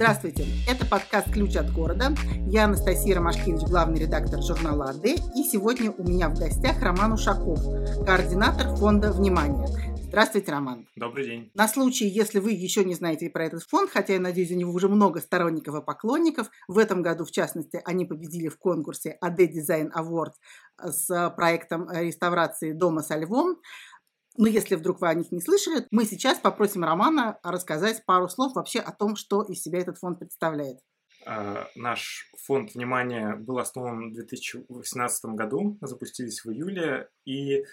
Здравствуйте, это подкаст «Ключ от города». Я Анастасия Ромашкевич, главный редактор журнала «АД». И сегодня у меня в гостях Роман Ушаков, координатор фонда «Внимание». Здравствуйте, Роман. Добрый день. На случай, если вы еще не знаете про этот фонд, хотя я надеюсь, у него уже много сторонников и поклонников, в этом году, в частности, они победили в конкурсе AD Design Award с проектом реставрации дома со львом. Но если вдруг вы о них не слышали, мы сейчас попросим Романа рассказать пару слов вообще о том, что из себя этот фонд представляет. А, наш фонд внимания был основан в 2018 году, запустились в июле, и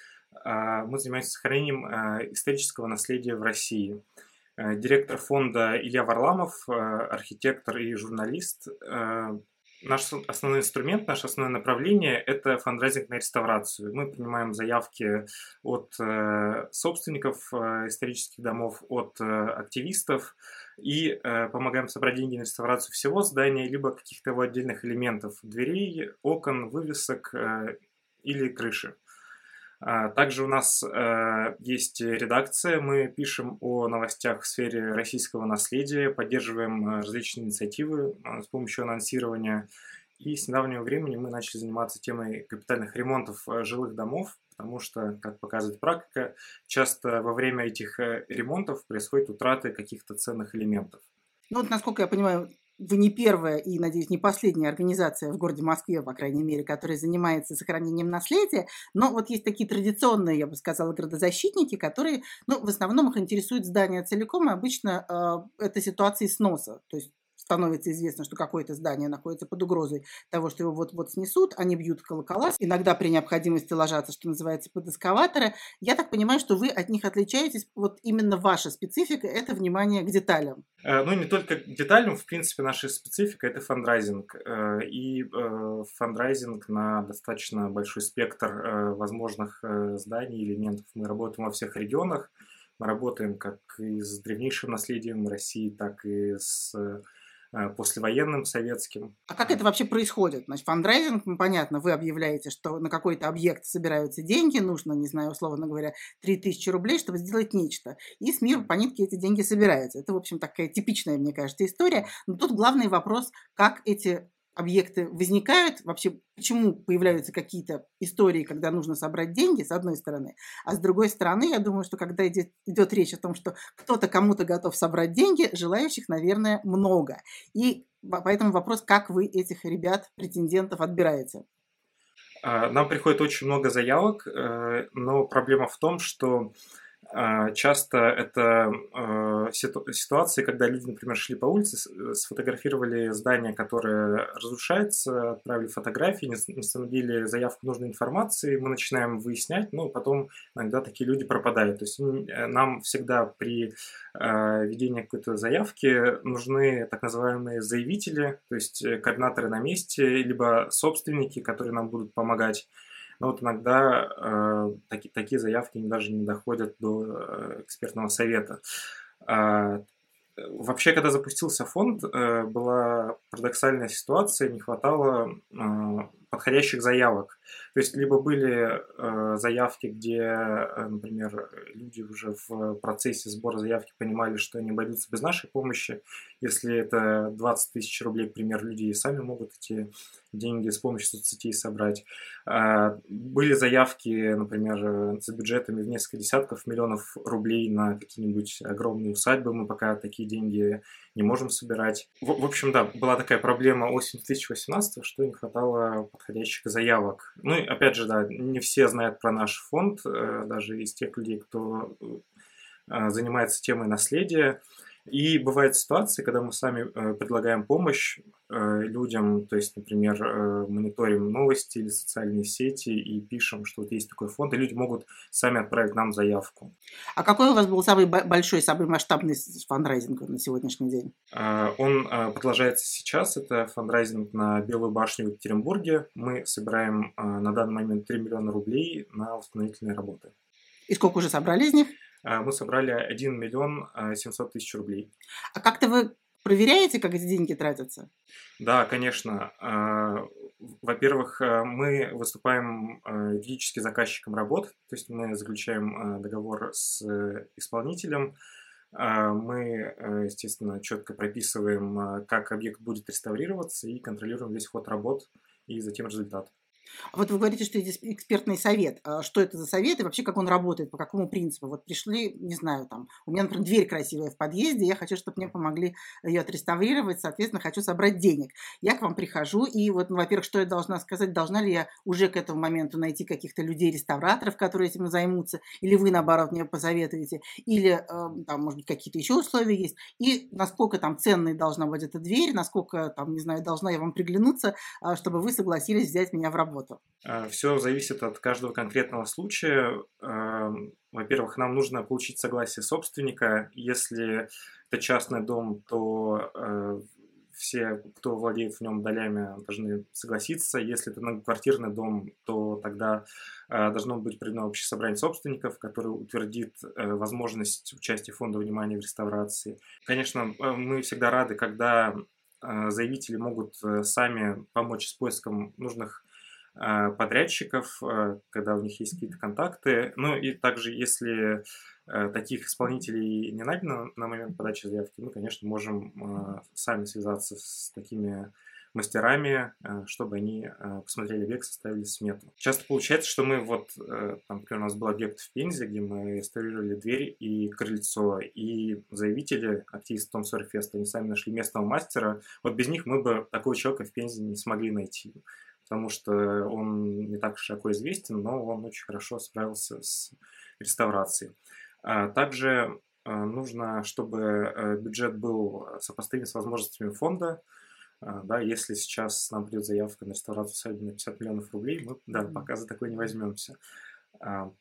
а, мы занимаемся сохранением а, исторического наследия в России. Директор фонда Илья Варламов, архитектор и журналист, Наш основной инструмент, наше основное направление – это фандрайзинг на реставрацию. Мы принимаем заявки от э, собственников э, исторических домов, от э, активистов и помогаем собрать деньги на реставрацию всего здания, либо каких-то его отдельных элементов – дверей, окон, вывесок или крыши. А, также у нас э, есть редакция, мы пишем о новостях в сфере российского наследия, поддерживаем э, различные инициативы э, с помощью анонсирования. И с недавнего времени мы начали заниматься темой капитальных ремонтов жилых домов, потому что, как показывает практика, часто во время этих ремонтов происходит утраты каких-то ценных элементов. Ну вот, насколько я понимаю, вы не первая и, надеюсь, не последняя организация в городе Москве, по крайней мере, которая занимается сохранением наследия, но вот есть такие традиционные, я бы сказала, градозащитники, которые, ну, в основном их интересует здание целиком, и обычно э, это ситуации сноса, то есть становится известно, что какое-то здание находится под угрозой того, что его вот-вот снесут, они бьют колокола, иногда при необходимости ложатся, что называется, под эскаваторы. Я так понимаю, что вы от них отличаетесь, вот именно ваша специфика – это внимание к деталям. Э, ну, не только к деталям, в принципе, наша специфика – это фандрайзинг. Э, и э, фандрайзинг на достаточно большой спектр возможных зданий, элементов. Мы работаем во всех регионах, мы работаем как и с древнейшим наследием России, так и с послевоенным советским. А как это вообще происходит? Значит, фандрайзинг, ну, понятно, вы объявляете, что на какой-то объект собираются деньги, нужно, не знаю, условно говоря, 3000 рублей, чтобы сделать нечто. И с миром по нитке эти деньги собираются. Это, в общем, такая типичная, мне кажется, история. Но тут главный вопрос, как эти объекты возникают, вообще почему появляются какие-то истории, когда нужно собрать деньги, с одной стороны, а с другой стороны, я думаю, что когда идет, идет речь о том, что кто-то кому-то готов собрать деньги, желающих, наверное, много. И поэтому вопрос, как вы этих ребят, претендентов отбираете? А, нам приходит очень много заявок, э, но проблема в том, что часто это э, ситуации, когда люди, например, шли по улице, сфотографировали здание, которое разрушается, отправили фотографии, не установили заявку нужной информации, мы начинаем выяснять, но потом иногда такие люди пропадают. То есть э, нам всегда при э, ведении какой-то заявки нужны так называемые заявители, то есть координаторы на месте, либо собственники, которые нам будут помогать но вот иногда э, таки, такие заявки даже не доходят до э, экспертного совета. Э, вообще, когда запустился фонд, э, была парадоксальная ситуация, не хватало э, подходящих заявок. То есть либо были э, заявки, где, э, например, люди уже в процессе сбора заявки понимали, что они обойдутся без нашей помощи. Если это 20 тысяч рублей, к примеру, люди сами могут эти деньги с помощью соцсетей собрать. Э, были заявки, например, с бюджетами в несколько десятков миллионов рублей на какие-нибудь огромные усадьбы. Мы пока такие деньги не можем собирать. В, в общем, да, была такая проблема осенью 2018, что не хватало подходящих заявок. Ну и опять же, да, не все знают про наш фонд, э, даже из тех людей, кто э, занимается темой наследия. И бывают ситуации, когда мы сами э, предлагаем помощь э, людям, то есть, например, э, мониторим новости или социальные сети и пишем, что вот есть такой фонд, и люди могут сами отправить нам заявку. А какой у вас был самый большой, самый масштабный фандрайзинг на сегодняшний день? Он продолжается сейчас. Это фандрайзинг на Белую башню в Екатеринбурге. Мы собираем на данный момент 3 миллиона рублей на восстановительные работы. И сколько уже собрали из них? А, мы собрали 1 миллион 700 а, тысяч рублей. А как-то вы проверяете, как эти деньги тратятся? Да, конечно. А, во-первых, мы выступаем юридически заказчиком работ, то есть мы заключаем договор с исполнителем, Мы, естественно, четко прописываем, как объект будет реставрироваться и контролируем весь ход работ и затем результат. Вот вы говорите, что есть экспертный совет. А что это за совет и вообще как он работает, по какому принципу? Вот пришли, не знаю, там, у меня, например, дверь красивая в подъезде, я хочу, чтобы мне помогли ее отреставрировать, соответственно, хочу собрать денег. Я к вам прихожу, и вот, ну, во-первых, что я должна сказать, должна ли я уже к этому моменту найти каких-то людей-реставраторов, которые этим займутся, или вы, наоборот, мне посоветуете, или э, там, может быть, какие-то еще условия есть, и насколько там ценной должна быть эта дверь, насколько, там, не знаю, должна я вам приглянуться, а, чтобы вы согласились взять меня в работу работу? А, Все зависит от каждого конкретного случая. Во-первых, нам нужно получить согласие собственника. Если это частный дом, то э, все, кто владеет в нем долями, должны согласиться. Если это многоквартирный дом, то тогда э, должно быть проведено общее собрание собственников, которое утвердит э, возможность участия фонда внимания в реставрации. Конечно, мы всегда рады, когда заявители могут сами помочь с поиском нужных подрядчиков, а, когда у них есть какие-то контакты. Ну и также, если а, таких исполнителей не найдено на момент подачи заявки, мы, конечно, можем сами связаться с такими мастерами, чтобы они посмотрели объект, составили смету. Часто получается, что мы вот, там, например, у нас был объект в Пензе, где мы реставрировали дверь и крыльцо, и заявители, активисты Том Сорфеста, они сами нашли местного мастера. Вот без них мы бы такого человека в Пензе не смогли найти потому что он не так широко известен, но он очень хорошо справился с реставрацией. А также а, нужно, чтобы э, бюджет был сопоставим с возможностями фонда. А, да, если сейчас нам придет заявка на реставрацию усадьбы на 50 миллионов рублей, мы да, пока за такое не возьмемся.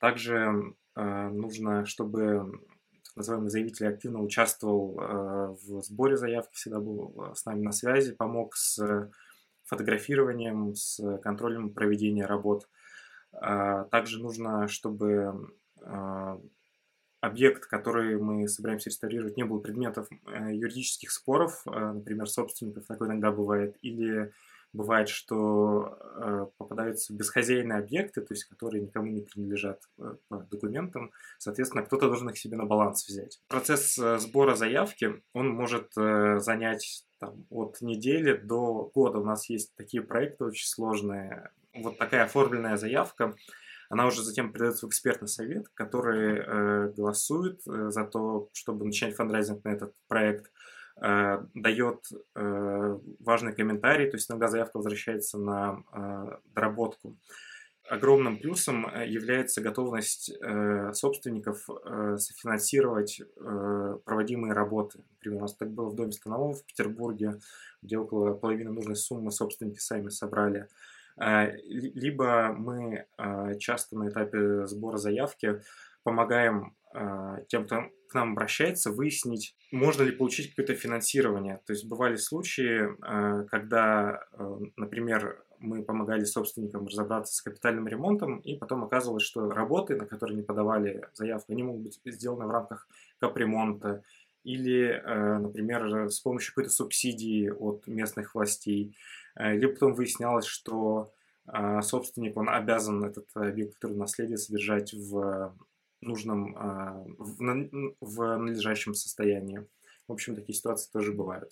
Также нужно, чтобы так называемый заявитель активно участвовал в сборе заявки, всегда был с нами на связи, помог с фотографированием, с контролем проведения работ. А, также нужно, чтобы а, объект, который мы собираемся реставрировать, не был предметом э, юридических споров, а, например, собственников, такое иногда бывает, или бывает, что э, попадаются бесхозяйные объекты, то есть которые никому не принадлежат э, по документам, соответственно, кто-то должен их себе на баланс взять. Процесс сбора заявки, он может занять там, от недели до года. У нас есть такие проекты очень сложные. Вот такая оформленная заявка, она уже затем передается в экспертный совет, который э, голосует э, за то, чтобы начать фандрайзинг на этот проект, э, дает э, важный комментарий, то есть иногда заявка возвращается на э, доработку. Огромным плюсом э, является готовность э, собственников э, софинансировать э, проводимые работы. Например, у нас так было в Доме Станового в Петербурге, где около половины нужной суммы собственники сами собрали. Э, либо мы э, часто на этапе сбора заявки помогаем э, тем, кто к нам обращается, выяснить, можно ли получить какое-то финансирование. То есть бывали случаи, э, когда, э, например, мы помогали собственникам разобраться с капитальным ремонтом, и потом оказывалось, что работы, на которые они подавали заявку, они могут быть сделаны в рамках капремонта, или, э, например, с помощью какой-то субсидии от местных властей. Э, либо потом выяснялось, что э, собственник, он обязан этот объект культурного наследия содержать в нужном, в надлежащем состоянии. В общем, такие ситуации тоже бывают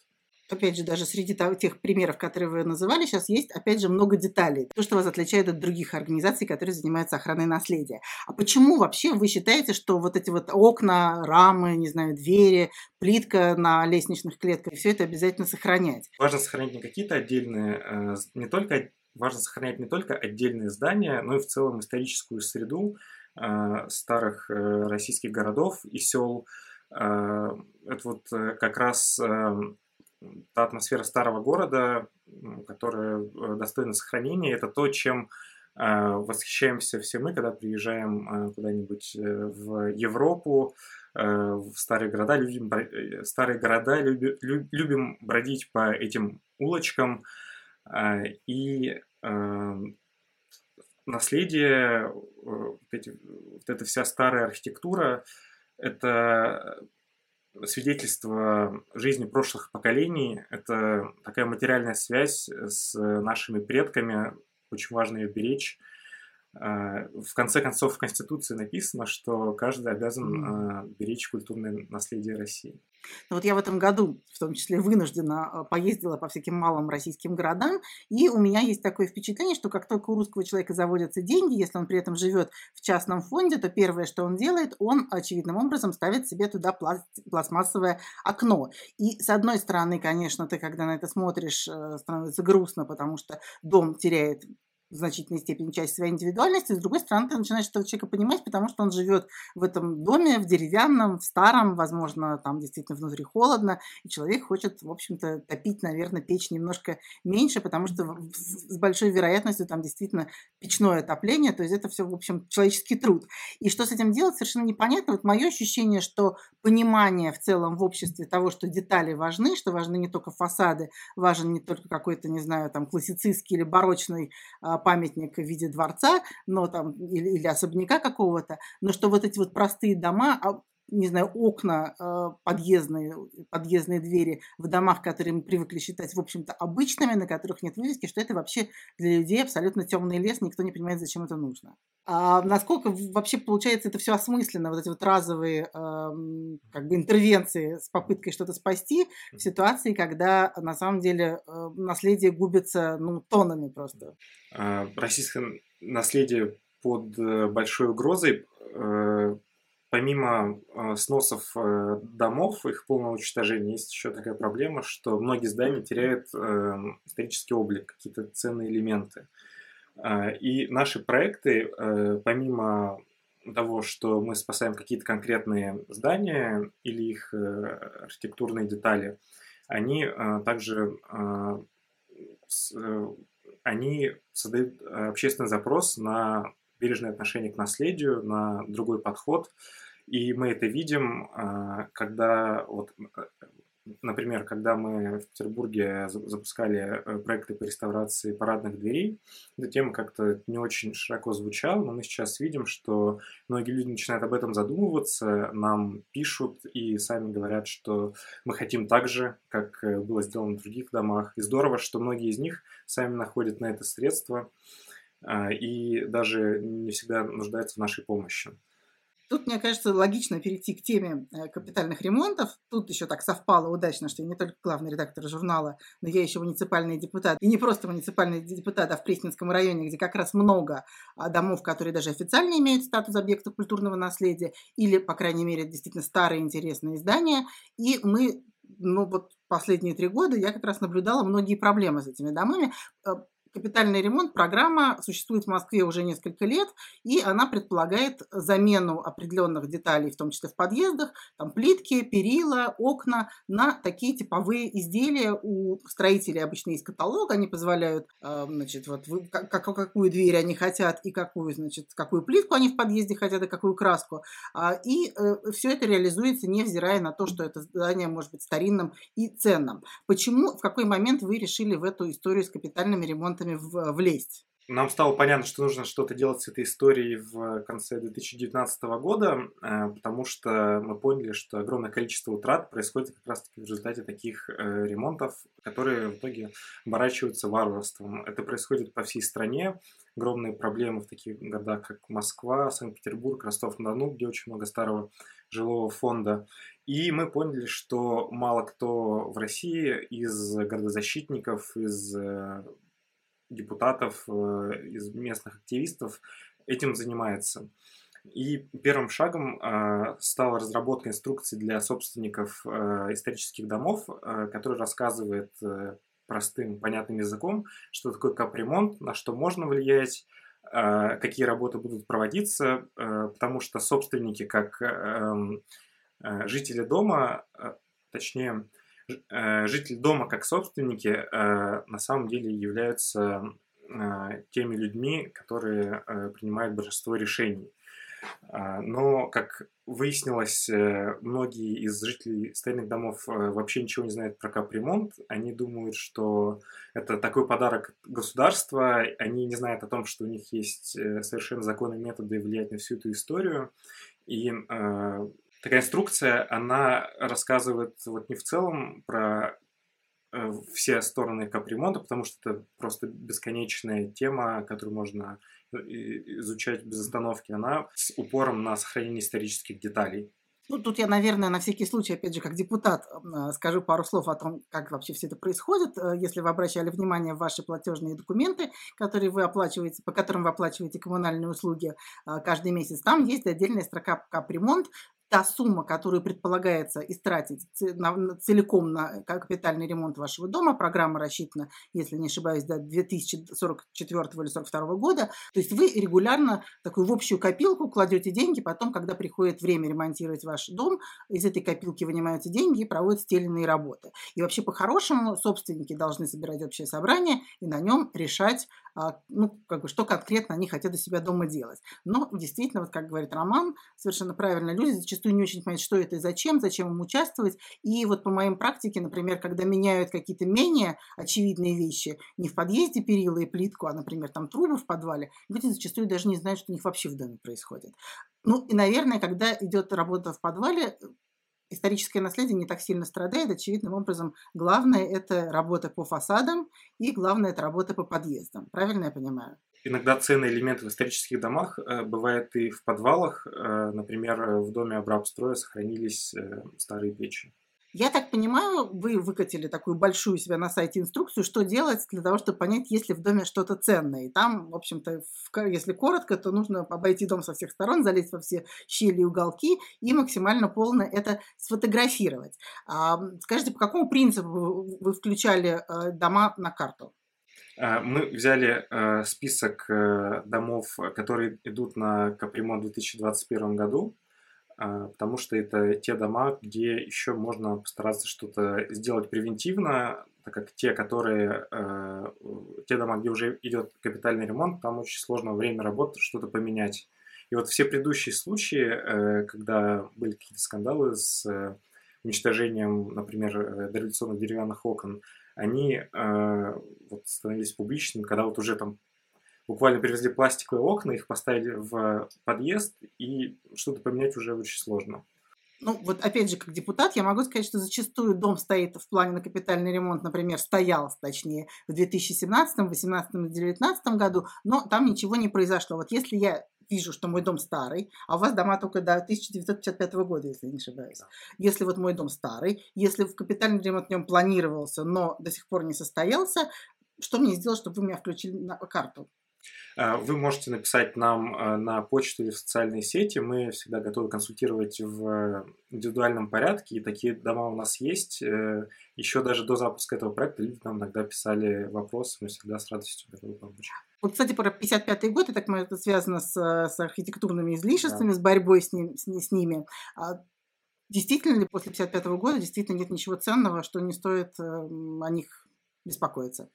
опять же, даже среди тех примеров, которые вы называли, сейчас есть, опять же, много деталей. То, что вас отличает от других организаций, которые занимаются охраной наследия. А почему вообще вы считаете, что вот эти вот окна, рамы, не знаю, двери, плитка на лестничных клетках, все это обязательно сохранять? Важно сохранять не какие-то отдельные, э, не только важно сохранять не только отдельные здания, но и в целом историческую среду э, старых э, российских городов и сел. Это вот как раз та атмосфера старого города, которая э, достойна сохранения, это то, чем э, восхищаемся все мы, когда приезжаем э, куда-нибудь в Европу, в старые города, любим, старые города, люби, любим бродить по этим улочкам, и наследие, вот, эти, вот эта вся старая архитектура, это свидетельство жизни прошлых поколений. Это такая материальная связь с нашими предками. Очень важно ее беречь. Э, в конце концов в Конституции написано, что каждый обязан э, беречь культурное наследие России. Ну вот я в этом году, в том числе вынуждена, а, поездила по всяким малым российским городам, и у меня есть такое впечатление, что как только у русского человека заводятся деньги, если он при этом живет в частном фонде, то первое, что он делает, он очевидным образом ставит себе туда пластмассовое окно. И с одной стороны, конечно, ты когда на это смотришь, э, становится грустно, потому что дом теряет в значительной степени часть своей индивидуальности, с другой стороны, ты начинаешь этого человека понимать, потому что он живет в этом доме, в деревянном, в старом, возможно, там действительно внутри холодно, и человек хочет, в общем-то, топить, наверное, печь немножко меньше, потому что с большой вероятностью там действительно печное отопление, то есть это все, в общем, человеческий труд. И что с этим делать, совершенно непонятно. Вот мое ощущение, что понимание в целом в обществе того, что детали важны, что важны не только фасады, важен не только какой-то, не знаю, там, классицистский или барочный а, памятник в виде дворца, но там или, или особняка какого-то, но что вот эти вот простые дома, а, не знаю, окна э, подъездные, подъездные двери в домах, которые мы привыкли считать, в общем-то, обычными, на которых нет вывески, что это вообще для людей абсолютно темный лес, никто не понимает, зачем это нужно. А насколько вообще получается это все осмысленно, вот эти вот разовые э, как бы интервенции с попыткой что-то спасти в ситуации, когда на самом деле э, наследие губится ну, тоннами просто. А, российское наследие под э, большой угрозой помимо э, сносов э, домов, их полного уничтожения, есть еще такая проблема, что многие здания теряют э, исторический облик, какие-то ценные элементы. Э, и наши проекты, помимо того, что мы спасаем какие-то конкретные здания или их архитектурные детали, они также они создают общественный запрос на бережное отношение к наследию, на другой подход. И мы это видим, а, когда, вот, э, например, когда мы в Петербурге запускали э, проекты по реставрации парадных дверей, эта тема как-то не очень широко звучала, но мы сейчас видим, что многие люди начинают об этом задумываться, нам пишут и сами говорят, что мы хотим так же, как э, было сделано в других домах. И здорово, что многие из них сами находят на это средства и даже не всегда нуждаются в нашей помощи. Тут, мне кажется, логично перейти к теме э, капитальных ремонтов. Тут еще так совпало удачно, что я не только главный редактор журнала, но я еще муниципальный депутат. И не просто муниципальный депутат, а в Пресненском районе, где как раз много а, домов, которые даже официально имеют статус объекта культурного наследия, или, по крайней мере, действительно старые интересные здания. И мы ну вот последние три года я как раз наблюдала многие проблемы с этими домами. Капитальный ремонт программа существует в Москве уже несколько лет, и она предполагает замену определенных деталей, в том числе в подъездах, там плитки, перила, окна, на такие типовые изделия. У строителей обычно есть каталог, они позволяют, э, значит, вот как, какую дверь они хотят и какую, значит, какую плитку они в подъезде хотят и какую краску. А, и э, все это реализуется, невзирая на то, что это здание может быть старинным и ценным. Почему, в какой момент вы решили в эту историю с капитальными ремонтами вариантами в, влезть. Нам стало понятно, что нужно что-то делать с этой историей в конце 2019 года, э, потому что мы поняли, что огромное количество утрат происходит как раз-таки в результате таких э, ремонтов, которые в итоге оборачиваются варварством. Это происходит по всей стране. Огромные проблемы в таких городах, как Москва, Санкт-Петербург, Ростов-на-Дону, где очень много старого жилого фонда. И мы поняли, что мало кто в России из городозащитников, из э, депутатов, э, из местных активистов этим занимается. И первым шагом э, стала разработка инструкции для собственников э, исторических домов, который рассказывает простым, понятным языком, что такое капремонт, на что можно влиять, какие работы будут проводиться, потому что собственники, как эм, жители дома, точнее, Э, жители дома как собственники э, на самом деле являются э, теми людьми, которые принимают большинство решений. Но, как выяснилось, многие из жителей старинных домов вообще ничего не знают про капремонт. Они думают, что это такой подарок государства. Они не знают о том, что у них есть совершенно законные методы влиять на всю эту историю. И такая инструкция, она рассказывает вот не в целом про э, все стороны капремонта, потому что это просто бесконечная тема, которую можно изучать без остановки, она с упором на сохранение исторических деталей. Ну, тут я, наверное, на всякий случай, опять же, как депутат, э, скажу пару слов о том, как вообще все это происходит. Э, если вы обращали внимание в ваши платежные документы, которые вы оплачиваете, по которым вы оплачиваете коммунальные услуги э, каждый месяц, там есть отдельная строка капремонт, та сумма, которую предполагается истратить целиком на капитальный ремонт вашего дома, программа рассчитана, если не ошибаюсь, до 2044 или 42 года, то есть вы регулярно такую в общую копилку кладете деньги, потом, когда приходит время ремонтировать ваш дом, из этой копилки вынимаются деньги и или иные работы. И вообще по-хорошему собственники должны собирать общее собрание и на нем решать, ну, как бы, что конкретно они хотят у себя дома делать. Но действительно, вот как говорит Роман, совершенно правильно, люди зачастую не очень понимают, что это и зачем, зачем им участвовать. И вот по моим практике, например, когда меняют какие-то менее очевидные вещи, не в подъезде перила и плитку, а, например, там трубы в подвале, люди зачастую даже не знают, что у них вообще в доме происходит. Ну и, наверное, когда идет работа в подвале, историческое наследие не так сильно страдает. Очевидным образом, главное – это работа по фасадам и главное – это работа по подъездам. Правильно я понимаю? Иногда ценные элементы в исторических домах э, бывают и в подвалах. Э, например, в доме Абрабстроя сохранились э, старые печи. Я так понимаю, вы выкатили такую большую себя на сайте инструкцию, что делать для того, чтобы понять, есть ли в доме что-то ценное. И там, в общем-то, если коротко, то нужно обойти дом со всех сторон, залезть во все щели и уголки и максимально полно это сфотографировать. А, скажите, по какому принципу вы включали дома на карту? А, мы взяли э, список э, домов, которые идут на капремонт в 2021 году, потому что это те дома, где еще можно постараться что-то сделать превентивно, так как те, которые, э, те дома, где уже идет капитальный ремонт, там очень сложно время работы что-то поменять. И вот все предыдущие случаи, когда были какие-то скандалы с уничтожением, например, дореволюционных деревянных окон, они э, вот становились публичными, когда вот уже там буквально привезли пластиковые окна, их поставили в подъезд, и что-то поменять уже очень сложно. Ну, вот опять же, как депутат, я могу сказать, что зачастую дом стоит в плане на капитальный ремонт, например, стоял, точнее, в 2017, 2018 и 2019 году, но там ничего не произошло. Вот если я вижу, что мой дом старый, а у вас дома только до 1955 года, если не ошибаюсь. Да. Если вот мой дом старый, если в капитальный ремонт в нем планировался, но до сих пор не состоялся, что мне сделать, чтобы вы меня включили на карту? А, вы можете написать нам а, на почту или в социальные сети. Мы всегда готовы консультировать в индивидуальном порядке, и такие дома у нас есть. Э, Еще даже до запуска этого проекта люди нам иногда писали вопросы, мы всегда с радостью готовы помочь. Вот, кстати, про 55-й год, я так это связано с, с архитектурными излишествами, да. с борьбой с, ним, с, с ними. А действительно ли после 55-го года действительно нет ничего ценного, что не стоит э, о них беспокоиться?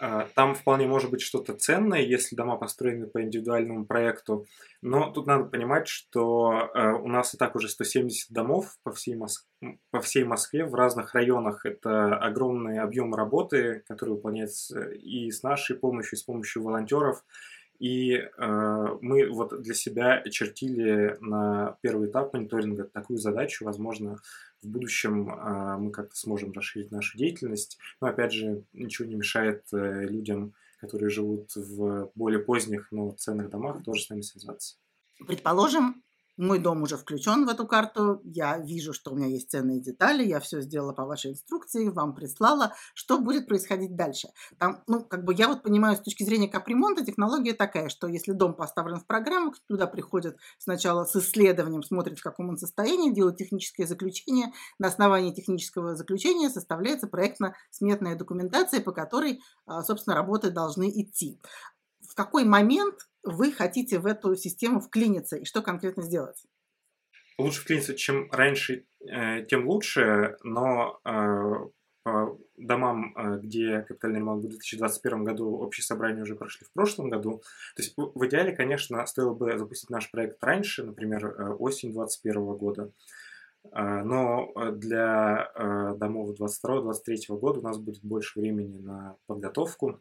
А, там вполне может быть что-то ценное, если дома построены по индивидуальному проекту. Но тут надо понимать, что э, у нас и так уже 170 домов по всей, Моск... по всей Москве в разных районах. Это огромный объем работы, который выполняется и с нашей помощью, и с помощью волонтеров. И э, мы вот для себя чертили на первый этап мониторинга такую задачу, возможно, в будущем э, мы как-то сможем расширить нашу деятельность. Но опять же, ничего не мешает э, людям, которые живут в более поздних, но ценных домах, тоже с нами связаться. Предположим, мой дом уже включен в эту карту, я вижу, что у меня есть ценные детали, я все сделала по вашей инструкции, вам прислала. Что будет происходить дальше? Там, ну, как бы я вот понимаю, с точки зрения капремонта технология такая, что если дом поставлен в программу, туда приходят сначала с исследованием, смотрят, в каком он состоянии, делают техническое заключение. На основании технического заключения составляется проектно-сметная документация, по которой, а, собственно, работы должны идти. В какой момент вы хотите в эту систему вклиниться и что конкретно сделать? Лучше вклиниться, чем раньше, э, тем лучше, но э, по домам, э, где капитальный ремонт в 2021 году общие собрания уже прошли в прошлом году. То есть в идеале, конечно, стоило бы запустить наш проект раньше, например, осень 2021 года. Но для домов 2022-2023 года у нас будет больше времени на подготовку.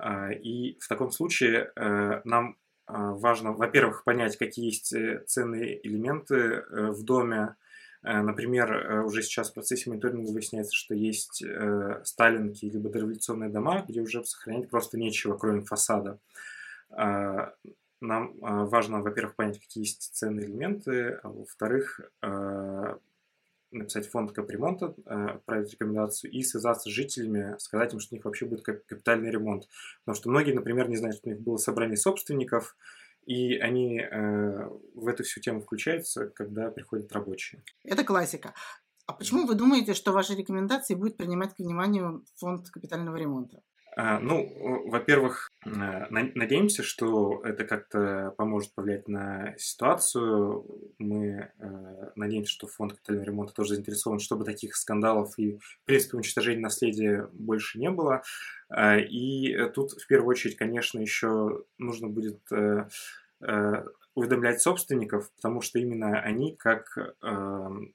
А, и в таком случае э, нам а, важно, во-первых, понять, какие есть э, ценные элементы э, в доме. Например, уже сейчас в процессе мониторинга выясняется, что есть сталинки либо дореволюционные дома, где уже сохранять просто нечего, кроме фасада. нам важно, во-первых, понять, какие есть ценные элементы, а во-вторых, написать фонд капремонта, отправить рекомендацию и связаться с жителями, сказать им, что у них вообще будет капитальный ремонт. Потому что многие, например, не знают, что у них было собрание собственников, и они э, в эту всю тему включаются, когда приходят рабочие. Это классика. А почему вы думаете, что ваши рекомендации будет принимать к вниманию фонд капитального ремонта? А, ну, во-первых, э, надеемся, что это как-то поможет повлиять на ситуацию. Мы э, надеемся, что фонд капитального ремонта тоже заинтересован, чтобы таких скандалов и, в принципе, уничтожения наследия больше не было. А, и тут, в первую очередь, конечно, еще нужно будет э, уведомлять собственников, потому что именно они, как эм,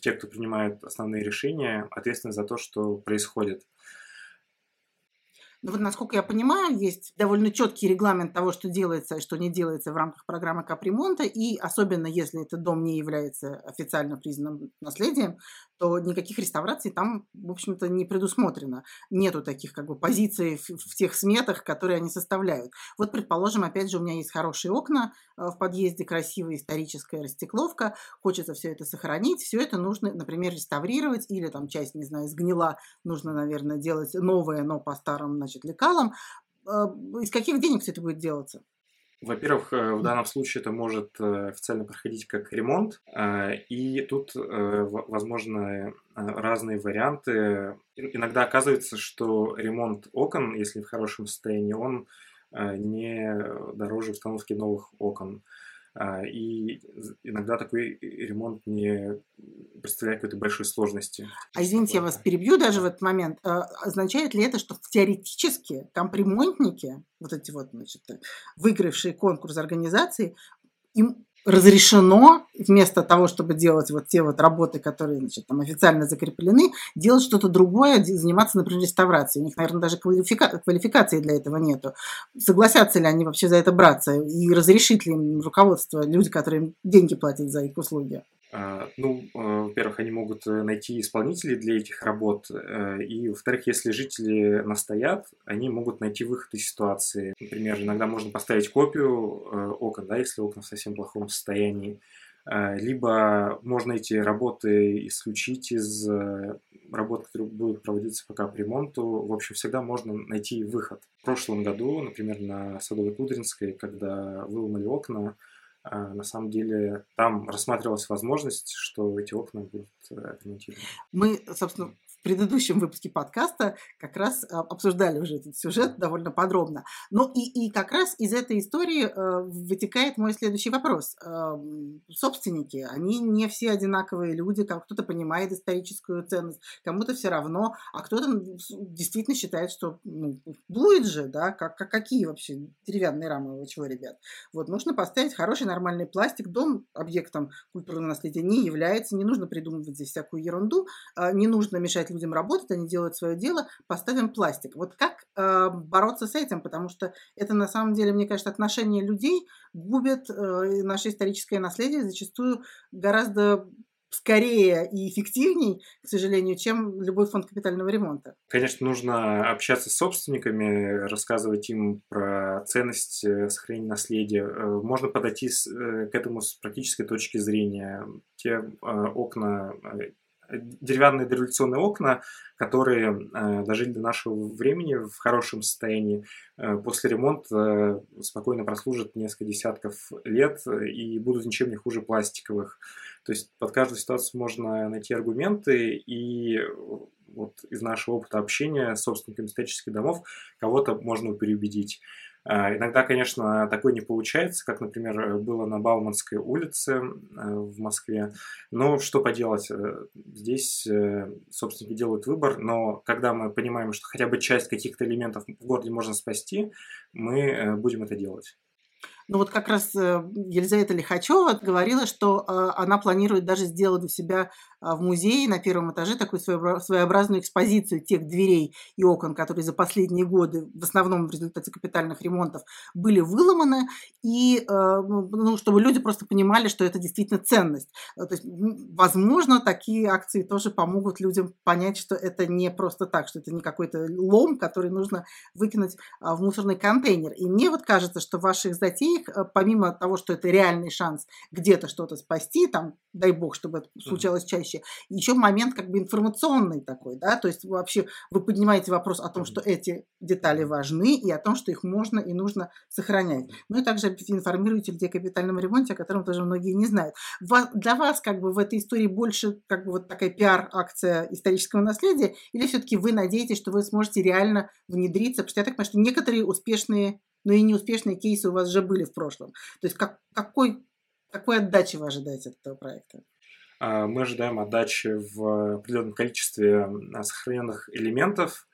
те, кто принимают основные решения, ответственны за то, что происходит. Но ну, вот, насколько я понимаю, есть довольно четкий регламент того, что делается и что не делается в рамках программы капремонта, и особенно если этот дом не является официально признанным наследием, то никаких реставраций там, в общем-то, не предусмотрено. Нету таких как бы позиций в, в тех сметах, которые они составляют. Вот, предположим, опять же, у меня есть хорошие окна э, в подъезде, красивая историческая растекловка, хочется все это сохранить, все это нужно, например, реставрировать, или там часть, не знаю, сгнила, нужно, наверное, делать новое, но по старым значит, лекалам. Э, из каких денег все это будет делаться? Во-первых, э, в данном случае это может э, официально проходить как ремонт, и тут возможны разные варианты. Иногда оказывается, что ремонт окон, если в хорошем состоянии, он не дороже установки новых окон. И иногда такой ремонт не представляет какой-то большой сложности. А извините, я вас перебью даже в этот момент. А, означает ли это, что теоретически капремонтники, вот эти вот, значит, выигравшие конкурс организации, им разрешено вместо того, чтобы делать вот те вот работы, которые значит, там официально закреплены, делать что-то другое, заниматься, например, реставрацией. У них, наверное, даже квалифика... квалификации для этого нету. Согласятся ли они вообще за это браться? И разрешит ли им руководство, люди, которые деньги платят за их услуги? А, ну, а, во-первых, они могут э, найти исполнителей для этих работ, э, и, во-вторых, если жители настоят, они могут найти выход из ситуации. Например, иногда можно поставить копию э, окон, да, если окна в совсем плохом состоянии, либо можно эти работы исключить из работ, которые будут проводиться пока по ремонту. В общем, всегда можно найти выход. В прошлом году, например, на Садовой Кудринской, когда выломали окна, а, на самом деле там рассматривалась возможность, что эти окна будут ремонтированы. Мы, собственно, в предыдущем выпуске подкаста как раз а, обсуждали уже этот сюжет довольно подробно. Ну и, и как раз из этой истории э, вытекает мой следующий вопрос. Э, собственники, они не все одинаковые люди, как кто-то понимает историческую ценность, кому-то все равно, а кто-то действительно считает, что ну, будет же, да, как, как, какие вообще деревянные рамы, вы чего, ребят. Вот нужно поставить хороший нормальный пластик, дом объектом культурного наследия не является, не нужно придумывать здесь всякую ерунду, э, не нужно мешать людям работать, они делают свое дело, поставим пластик. Вот как э, бороться с этим? Потому что это на самом деле, мне кажется, отношение людей губит э, наше историческое наследие зачастую гораздо скорее и эффективней, к сожалению, чем любой фонд капитального ремонта. Конечно, нужно общаться с собственниками, рассказывать им про ценность э, сохранения наследия. Э, можно подойти э, к этому с практической точки зрения. Те окна деревянные дореволюционные окна, которые э, дожили до нашего времени в хорошем состоянии. Э, после ремонта э, спокойно прослужат несколько десятков лет и будут ничем не хуже пластиковых. То есть под каждую ситуацию можно найти аргументы и вот из нашего опыта общения с собственниками исторических домов кого-то можно переубедить. А, иногда, конечно, такое не получается, как, например, было на Бауманской улице э, в Москве. Но что поделать, э, здесь э, собственники делают выбор, но когда мы понимаем, что хотя бы часть каких-то элементов в городе можно спасти, мы будем это делать. Ну вот как раз Елизавета Лихачева говорила, что она планирует даже сделать у себя в музее на первом этаже такую своеобразную экспозицию тех дверей и окон, которые за последние годы, в основном в результате капитальных ремонтов, были выломаны, и а, ну, ну, чтобы люди просто понимали, что это действительно ценность. То есть, возможно, такие акции тоже помогут людям понять, что это не просто так, что это не какой-то лом, который нужно выкинуть в мусорный контейнер. И мне вот кажется, что в ваших затеях, помимо того, что это реальный шанс где-то что-то спасти, там, дай бог, чтобы это случалось чаще, вещи. Еще момент как бы информационный такой, да, то есть вообще вы поднимаете вопрос о том, что эти детали важны и о том, что их можно и нужно сохранять. Ну и также информируете людей о капитальном ремонте, о котором тоже многие не знают. Для вас как бы в этой истории больше как бы вот такая пиар-акция исторического наследия или все-таки вы надеетесь, что вы сможете реально внедриться? Потому что я так понимаю, что некоторые успешные но и неуспешные кейсы у вас уже были в прошлом. То есть как, какой, какой отдачи вы ожидаете от этого проекта? А, мы ожидаем отдачи в определенном количестве сохраненных элементов,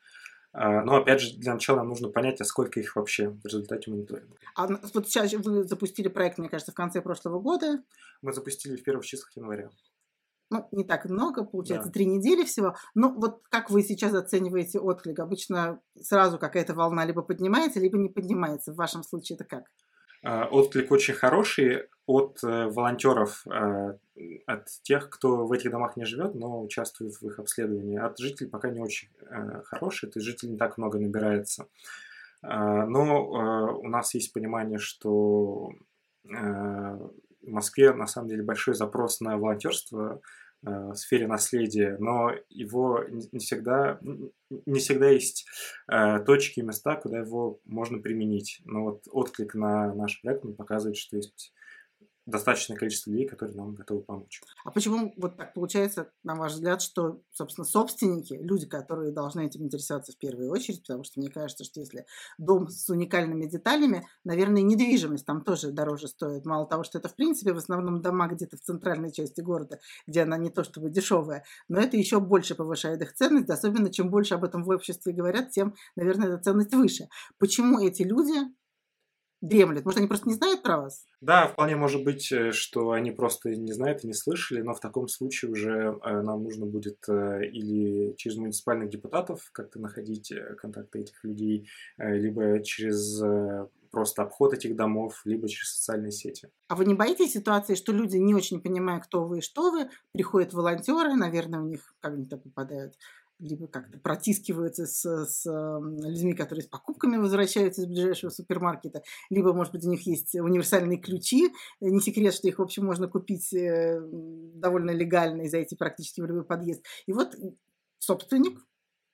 а, но опять же, для начала нам нужно понять, а сколько их вообще в результате мониторинга. А вот сейчас вы запустили проект, мне кажется, в конце прошлого года. Мы запустили в первых числах января. Ну, не так много, получается, три да. недели всего. Но вот как вы сейчас оцениваете отклик? Обычно сразу какая-то волна либо поднимается, либо не поднимается. В вашем случае это как? А, отклик очень хороший от э, волонтеров, от тех, кто в этих домах не живет, но участвует в их обследовании. От жителей пока не очень э, хороший, то есть жителей не так много набирается. А, но у нас есть понимание, что в Москве на самом деле большой запрос на волонтерство в сфере наследия, но его не всегда, не всегда есть точки и места, куда его можно применить. Но вот отклик на наш проект показывает, что есть достаточное количество людей, которые нам готовы помочь. А почему вот так получается, на ваш взгляд, что, собственно, собственники, люди, которые должны этим интересоваться в первую очередь, потому что мне кажется, что если дом с уникальными деталями, наверное, недвижимость там тоже дороже стоит. Мало того, что это, в принципе, в основном дома где-то в центральной части города, где она не то чтобы дешевая, но это еще больше повышает их ценность, особенно чем больше об этом в обществе говорят, тем, наверное, эта ценность выше. Почему эти люди дремлет? Может, они просто не знают про вас? Да, вполне может быть, э, что они просто не знают и не слышали, но в таком случае уже э, нам нужно будет э, или через муниципальных депутатов как-то находить контакты этих людей, либо через просто обход этих домов, либо через социальные сети. А вы не боитесь ситуации, что люди не очень понимают, кто вы и что вы, приходят волонтеры, наверное, у них как-нибудь попадают либо как-то протискиваются с, с людьми, которые с покупками возвращаются из ближайшего супермаркета, либо, может быть, у них есть универсальные ключи. Не секрет, что их, в общем, можно купить э, довольно легально и зайти практически в любой подъезд. И вот собственник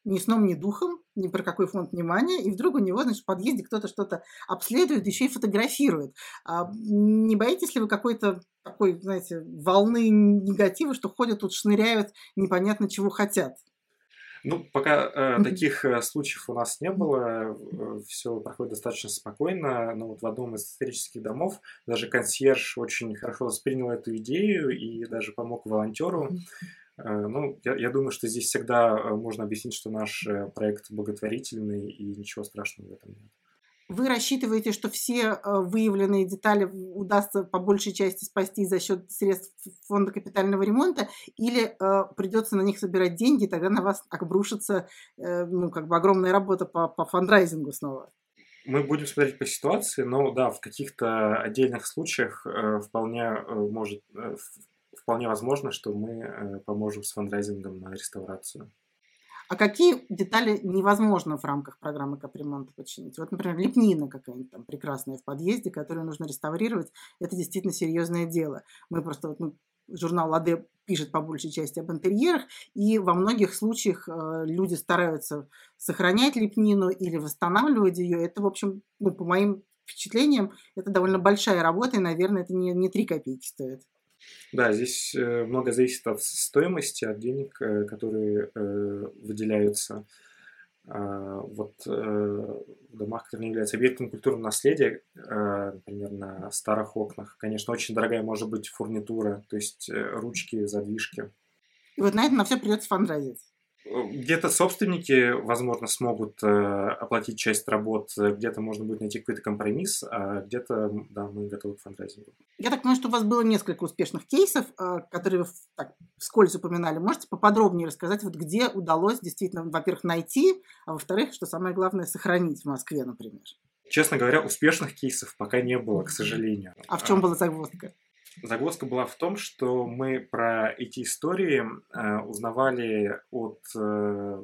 ни сном, ни духом, ни про какой фонд внимания, и вдруг у него, значит, в подъезде кто-то что-то обследует, еще и фотографирует. А не боитесь ли вы какой-то такой, знаете, волны негатива, что ходят тут, шныряют, непонятно чего хотят? Ну, пока э, таких э, случаев у нас не было, э, все проходит достаточно спокойно. Но вот в одном из исторических домов даже консьерж очень хорошо воспринял эту идею и даже помог волонтеру. Э, ну, я, я думаю, что здесь всегда э, можно объяснить, что наш э, проект благотворительный и ничего страшного в этом нет. Вы рассчитываете, что все э, выявленные детали удастся по большей части спасти за счет средств фонда капитального ремонта, или э, придется на них собирать деньги, тогда на вас обрушится э, ну, как бы огромная работа по, по фандрайзингу снова? Мы будем смотреть по ситуации, но да, в каких-то отдельных случаях вполне может вполне возможно, что мы поможем с фандрайзингом на реставрацию. А какие детали невозможно в рамках программы капремонта починить? Вот, например, лепнина какая-нибудь там прекрасная в подъезде, которую нужно реставрировать. Это действительно серьезное дело. Мы просто вот, ну, журнал «Ладе» пишет по большей части об интерьерах, и во многих случаях э, люди стараются сохранять лепнину или восстанавливать ее. Это, в общем, ну, по моим впечатлениям, это довольно большая работа, и, наверное, это не, не 3 копейки стоит. Да, здесь э, много зависит от стоимости, от денег, э, которые э, выделяются. А, вот в домах, которые не являются объектом культурного наследия, например, на старых окнах, конечно, очень дорогая может быть фурнитура, то есть ручки, задвижки. И вот на это на все придется фандрайзить. Где-то собственники, возможно, смогут э, оплатить часть работ, где-то можно будет найти какой-то компромисс, а где-то, да, мы готовы к фандрайзингу. Я так понимаю, что у вас было несколько успешных кейсов, э, которые вы так, вскользь упоминали. Можете поподробнее рассказать, вот где удалось действительно, во-первых, найти, а во-вторых, что самое главное, сохранить в Москве, например? Честно говоря, успешных кейсов пока не было, к сожалению. А в чем а, была загвоздка? Загвоздка была в том, что мы про эти истории э, узнавали от э,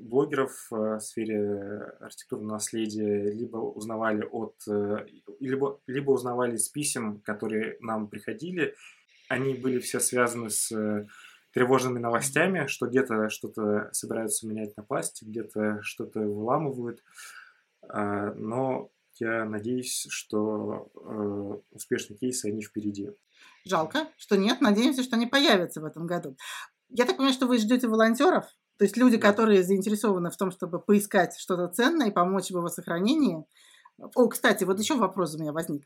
блогеров э, в сфере архитектурного наследия, либо узнавали от, э, либо, либо узнавали из писем, которые нам приходили. Они были все связаны с э, тревожными новостями, что где-то что-то собираются менять на пластик, где-то что-то выламывают. Но я надеюсь, что э, успешные кейсы, они впереди. Жалко, что нет. Надеемся, что они появятся в этом году. Я так понимаю, что вы ждете волонтеров? То есть люди, да. которые заинтересованы в том, чтобы поискать что-то ценное и помочь в его сохранении. О, кстати, вот еще вопрос у меня возник.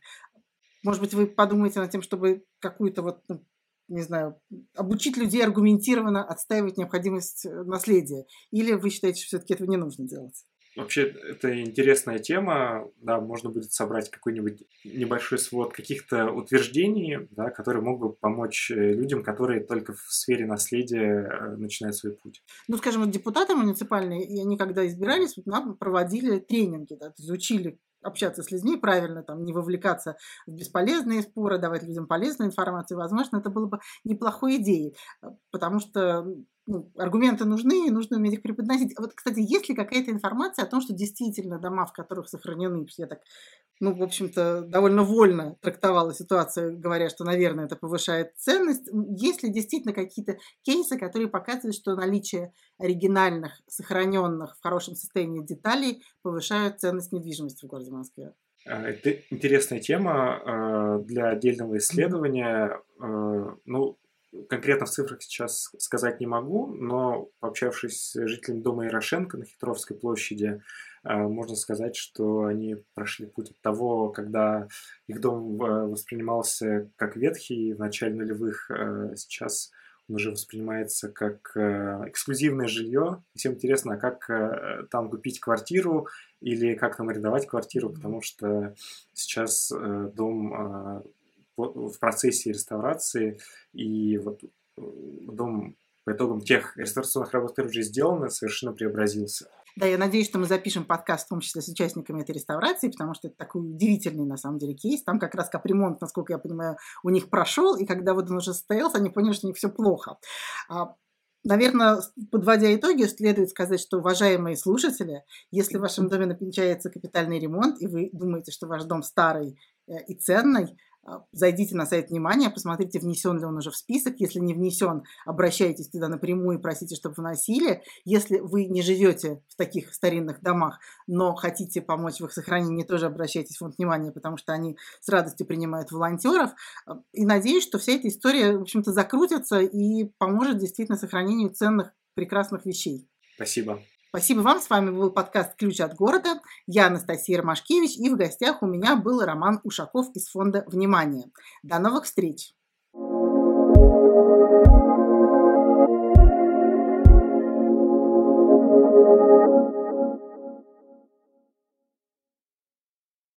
Может быть, вы подумаете над тем, чтобы какую-то вот, ну, не знаю, обучить людей аргументированно отстаивать необходимость э, наследия? Или вы считаете, что все-таки этого не нужно делать? Вообще, это интересная тема, да, можно будет собрать какой-нибудь небольшой свод каких-то утверждений, да, которые могут помочь э, людям, которые только в сфере наследия э, начинают свой путь. Ну, скажем, вот депутаты муниципальные, и они когда избирались, вот нам проводили тренинги, да, изучили общаться с людьми правильно, там, не вовлекаться в бесполезные споры, давать людям полезную информацию, возможно, это было бы неплохой идеей, э, потому что ну, аргументы нужны, и нужно уметь их преподносить. Вот, кстати, есть ли какая-то информация о том, что действительно дома, в которых сохранены, я так, ну, в общем-то, довольно вольно трактовала ситуацию, говоря, что, наверное, это повышает ценность. Есть ли действительно какие-то кейсы, которые показывают, что наличие оригинальных, сохраненных в хорошем состоянии деталей повышают ценность недвижимости в городе Москве? А, это интересная тема а, для отдельного исследования. А, ну, конкретно в цифрах сейчас сказать не могу, но пообщавшись с жителями дома Ярошенко на Хитровской площади, э, можно сказать, что они прошли путь от того, когда их дом воспринимался как ветхий в начале нулевых, э, сейчас он уже воспринимается как э, эксклюзивное жилье. Всем интересно, а как там купить квартиру или как там арендовать квартиру, потому что сейчас дом в процессе реставрации, и вот э, дом по итогам тех реставрационных работ, которые уже сделаны, совершенно преобразился. Да, я надеюсь, что мы запишем подкаст, в том числе с участниками этой реставрации, потому что это такой удивительный, на самом деле, кейс. Там как раз капремонт, насколько я понимаю, у них прошел, и когда вот он уже состоялся, они поняли, что у них все плохо. А, наверное, подводя итоги, следует сказать, что, уважаемые слушатели, если в вашем доме намечается капитальный ремонт, и вы думаете, что ваш дом старый э, и ценный, зайдите на сайт внимания, посмотрите, внесен ли он уже в список. Если не внесен, обращайтесь туда напрямую и просите, чтобы вносили. Если вы не живете в таких старинных домах, но хотите помочь в их сохранении, тоже обращайтесь в фонд внимания, потому что они с радостью принимают волонтеров. А, и надеюсь, что вся эта история, в общем-то, закрутится и поможет действительно сохранению ценных, прекрасных вещей. Спасибо. Спасибо вам. С вами был подкаст «Ключ от города». Я Анастасия Ромашкевич, и в гостях у меня был Роман Ушаков из фонда «Внимание». До новых встреч!